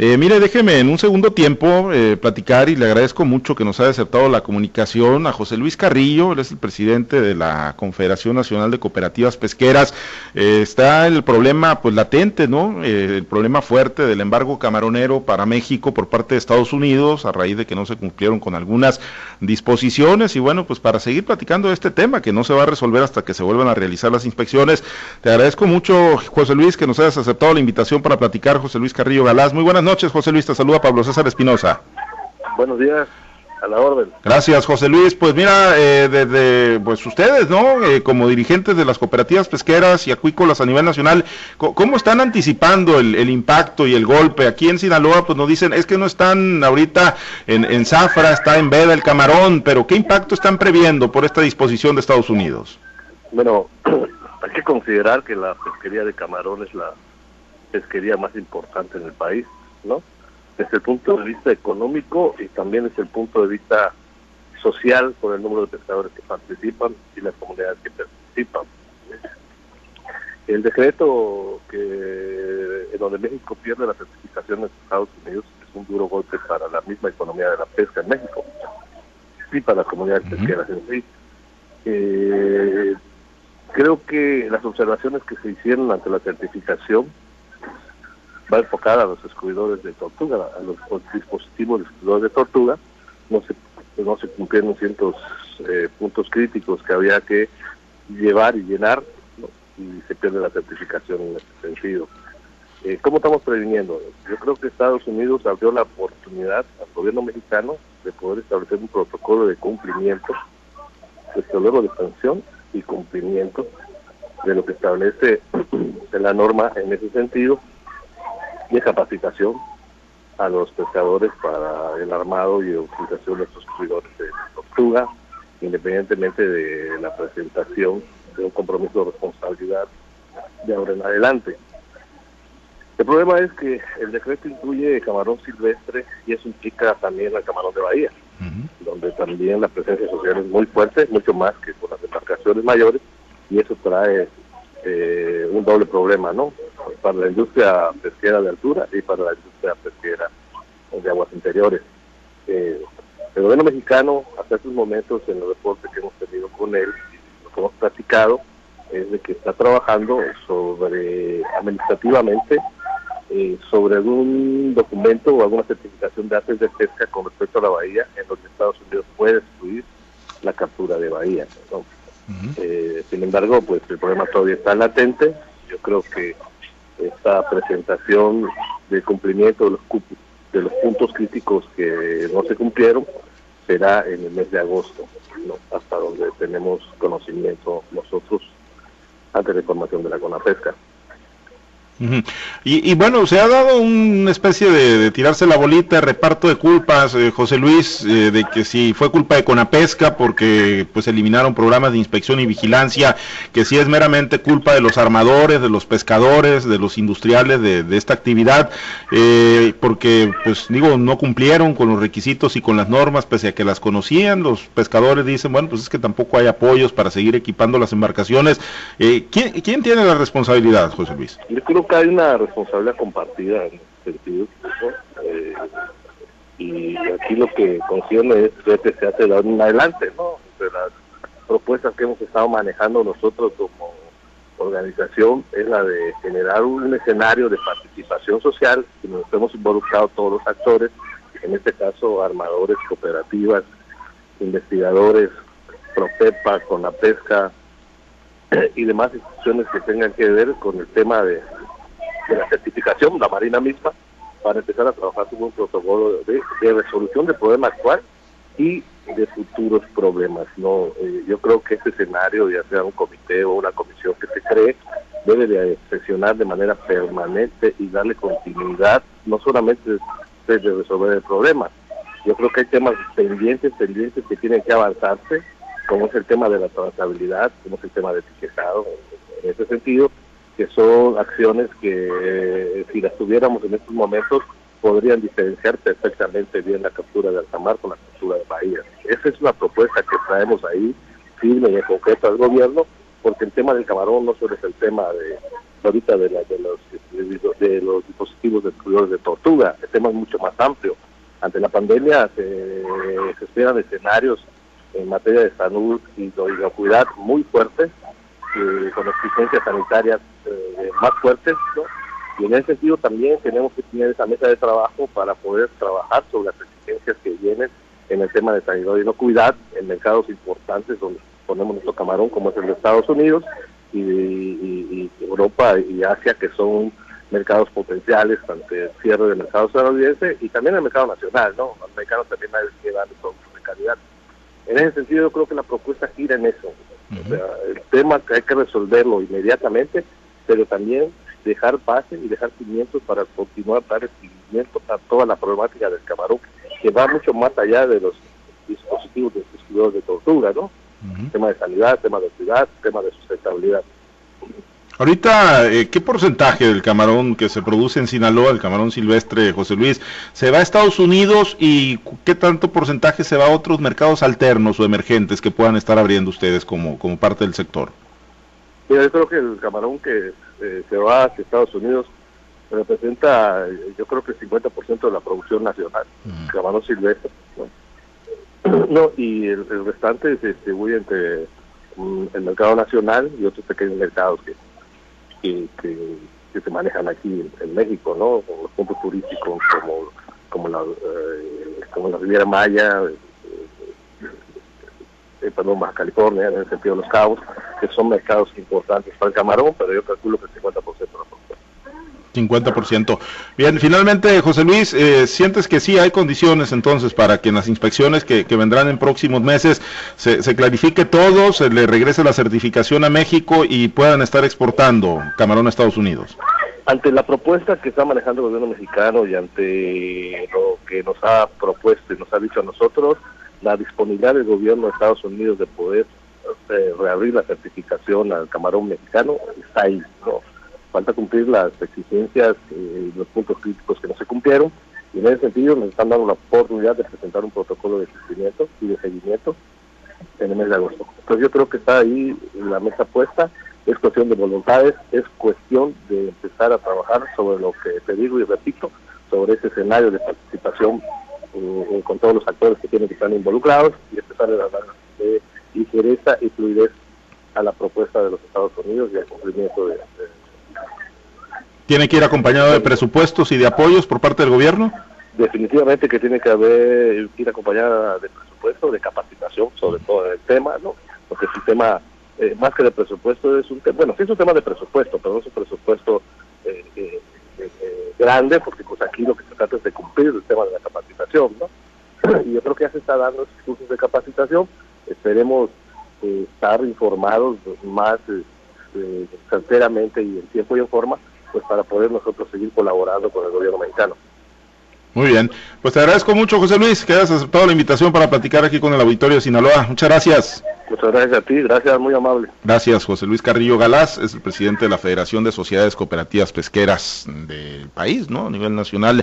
Eh, mire, déjeme en un segundo tiempo eh, platicar y le agradezco mucho que nos haya aceptado la comunicación a José Luis Carrillo, él es el presidente de la Confederación Nacional de Cooperativas Pesqueras. Eh, está el problema pues latente, ¿no? el problema fuerte del embargo camaronero para México por parte de Estados Unidos a raíz de que no se cumplieron con algunas disposiciones y bueno, pues para seguir platicando de este tema que no se va a resolver hasta que se vuelvan a realizar las inspecciones. Te agradezco mucho, José Luis, que nos hayas aceptado la invitación para platicar, José Luis Carrillo Galás. Muy buenas noches, José Luis. Te saluda Pablo César Espinosa. Buenos días. A la orden. Gracias, José Luis. Pues mira, eh, desde pues ustedes, ¿no? Eh, como dirigentes de las cooperativas pesqueras y acuícolas a nivel nacional, ¿cómo están anticipando el, impacto y el golpe? Aquí en Sinaloa, pues nos dicen, es que no están ahorita en, en Zafra, está en Veda el camarón, pero ¿qué impacto están previendo por esta disposición de Estados Unidos? Bueno, hay que considerar que la pesquería de camarón es la pesquería más importante en el país, ¿no? Desde el punto de vista económico y también desde el punto de vista social por el número de pescadores que participan y las comunidades que participan. El decreto que en donde México pierde la certificación en Estados Unidos es un duro golpe para la misma economía de la pesca en México y para las comunidades pesqueras en sí. Eh, creo que las observaciones que se hicieron ante la certificación va enfocada a los excluidores de tortuga, a los dispositivos de excluidores de tortuga, no se, no se cumplieron ciertos eh, puntos críticos que había que llevar y llenar y se pierde la certificación en este sentido. Eh, ¿Cómo estamos previniendo? Yo creo que Estados Unidos abrió la oportunidad al gobierno mexicano de poder establecer un protocolo de cumplimiento, protocolo de sanción y cumplimiento de lo que establece la norma en ese sentido de capacitación a los pescadores para el armado y utilización de estos cuidadores de tortuga, independientemente de la presentación de un compromiso de responsabilidad de ahora en adelante. El problema es que el decreto incluye camarón silvestre y eso implica también al camarón de bahía, donde también la presencia social es muy fuerte, mucho más que con las embarcaciones mayores, y eso trae eh, un doble problema, ¿no? Para la industria pesquera de altura y para la industria pesquera de aguas interiores. Eh, el gobierno mexicano, hasta estos momentos, en el reporte que hemos tenido con él, lo que hemos platicado, es de que está trabajando sobre, administrativamente, eh, sobre algún documento o alguna certificación de artes de pesca con respecto a la bahía, en donde Estados Unidos puede excluir la captura de bahía. ¿no? Eh, sin embargo, pues el problema todavía está latente. Yo creo que esta presentación de cumplimiento de los, de los puntos críticos que no se cumplieron será en el mes de agosto, hasta donde tenemos conocimiento nosotros ante la información de la CONAPESCA y, bueno, se ha dado una especie de, tirarse la bolita, reparto de culpas, eh, José Luis, eh, de que si fue culpa de Conapesca porque pues eliminaron programas de inspección y vigilancia, que si es meramente culpa de los armadores, de los pescadores, de los industriales de, esta actividad, eh, porque pues digo, no cumplieron con los requisitos y con las normas, pese a que las conocían, los pescadores dicen, bueno, pues es que tampoco hay apoyos para seguir equipando las embarcaciones. ¿quién, ¿Quién tiene la responsabilidad, José Luis? Hay una responsabilidad compartida en este sentido. Eh, y aquí lo que concierne es que se hace de adelante, ¿no? De las propuestas que hemos estado manejando nosotros como organización es la de generar un escenario de participación social, que nos hemos involucrado todos los actores, en este caso armadores, cooperativas, investigadores, Propepa, con la pesca y demás instituciones que tengan que ver con el tema de de la certificación, la Marina misma, para empezar a trabajar sobre un protocolo de, resolución del problema actual y de futuros problemas. no eh, Yo creo que este escenario, ya sea un comité o una comisión que se cree, debe de sesionar de manera permanente y darle continuidad, no solamente de resolver el problema. Yo creo que hay temas pendientes, pendientes que tienen que avanzarse, como es el tema de la trazabilidad, como es el tema de etiquetado, en ese sentido, que son acciones que eh, si las tuviéramos en estos momentos podrían diferenciar perfectamente bien la captura de alta mar con la captura de bahía. Esa es una propuesta que traemos ahí firme y en concreto al gobierno, porque el tema del camarón no solo es el tema de, ahorita de, la, de, los, de, los dispositivos de de tortuga. El tema es mucho más amplio. Ante la pandemia se, esperan escenarios en materia de salud y de inocuidad muy fuertes, eh, con exigencias sanitarias eh, más fuertes, Y en ese sentido también tenemos que tener esa mesa de trabajo para poder trabajar sobre las exigencias que vienen en el tema de sanidad y inocuidad en mercados importantes donde ponemos nuestro camarón, como es el de Estados Unidos, y, Europa y Asia, que son mercados potenciales ante el cierre del mercado estadounidense y también el mercado nacional, ¿no? Los americanos también hay que darle productos de calidad. En ese sentido, yo creo que la propuesta gira en eso. o sea, el tema que hay que resolverlo inmediatamente, pero también dejar base y dejar cimientos para continuar dar seguimiento a toda la problemática del camarón, que va mucho más allá de los dispositivos de de tortura, ¿no? tema de sanidad, tema de ciudad, tema de sustentabilidad. Ahorita, eh, ¿qué porcentaje del camarón que se produce en Sinaloa, el camarón silvestre, José Luis, se va a Estados Unidos y qué tanto porcentaje se va a otros mercados alternos o emergentes que puedan estar abriendo ustedes como, como parte del sector? Yo creo que el camarón que eh, se va hacia Estados Unidos representa, yo creo que el 50% de la producción nacional, camarón silvestre. No, y el, restante se distribuye entre mm, el mercado nacional y otros pequeños mercados que, que, se manejan aquí en, México, ¿no? Como los puntos turísticos como, como, la, eh, como la Riviera Maya, eh, eh, perdón, Baja California, en el sentido de los cabos, que son mercados importantes para el camarón, pero yo calculo que el 50% de la 50%. Bien, finalmente, José Luis, eh, ¿sientes que sí hay condiciones entonces para que en las inspecciones que, vendrán en próximos meses se, clarifique todo, se le regrese la certificación a México y puedan estar exportando camarón a Estados Unidos? Ante la propuesta que está manejando el gobierno mexicano y ante lo que nos ha propuesto y nos ha dicho a nosotros, la disponibilidad del gobierno de Estados Unidos de poder eh, reabrir la certificación al camarón mexicano está ahí, ¿no? falta cumplir las exigencias y los puntos críticos que no se cumplieron y en ese sentido nos están dando la oportunidad de presentar un protocolo de cumplimiento y de seguimiento en el mes de agosto. Entonces yo creo que está ahí la mesa puesta, es cuestión de voluntades, es cuestión de empezar a trabajar sobre lo que te digo y repito, sobre ese escenario de participación eh, con todos los actores que tienen que estar involucrados y empezar a ligereza y fluidez a la propuesta de los Estados Unidos y al cumplimiento de ¿Tiene que ir acompañado de presupuestos y de apoyos por parte del gobierno? Definitivamente que tiene que haber, ir acompañada de presupuesto, de capacitación, sobre todo en el tema, ¿no? Porque el tema, eh, más que de presupuesto, es un tema, bueno, sí es un tema de presupuesto, pero no es un presupuesto eh, eh, grande, porque pues aquí lo que se trata es de cumplir el tema de la capacitación, ¿no? y yo creo que ya se está dando esos cursos de capacitación, esperemos estar informados más sinceramente y en tiempo y en forma pues para poder nosotros seguir colaborando con el gobierno mexicano. Muy bien, pues te agradezco mucho José Luis que hayas aceptado la invitación para platicar aquí con el auditorio de Sinaloa. Muchas gracias. Muchas gracias a ti, gracias, muy amable. Gracias, José Luis Carrillo Galás, es el presidente de la Federación de Sociedades Cooperativas Pesqueras del país, ¿no? A nivel nacional.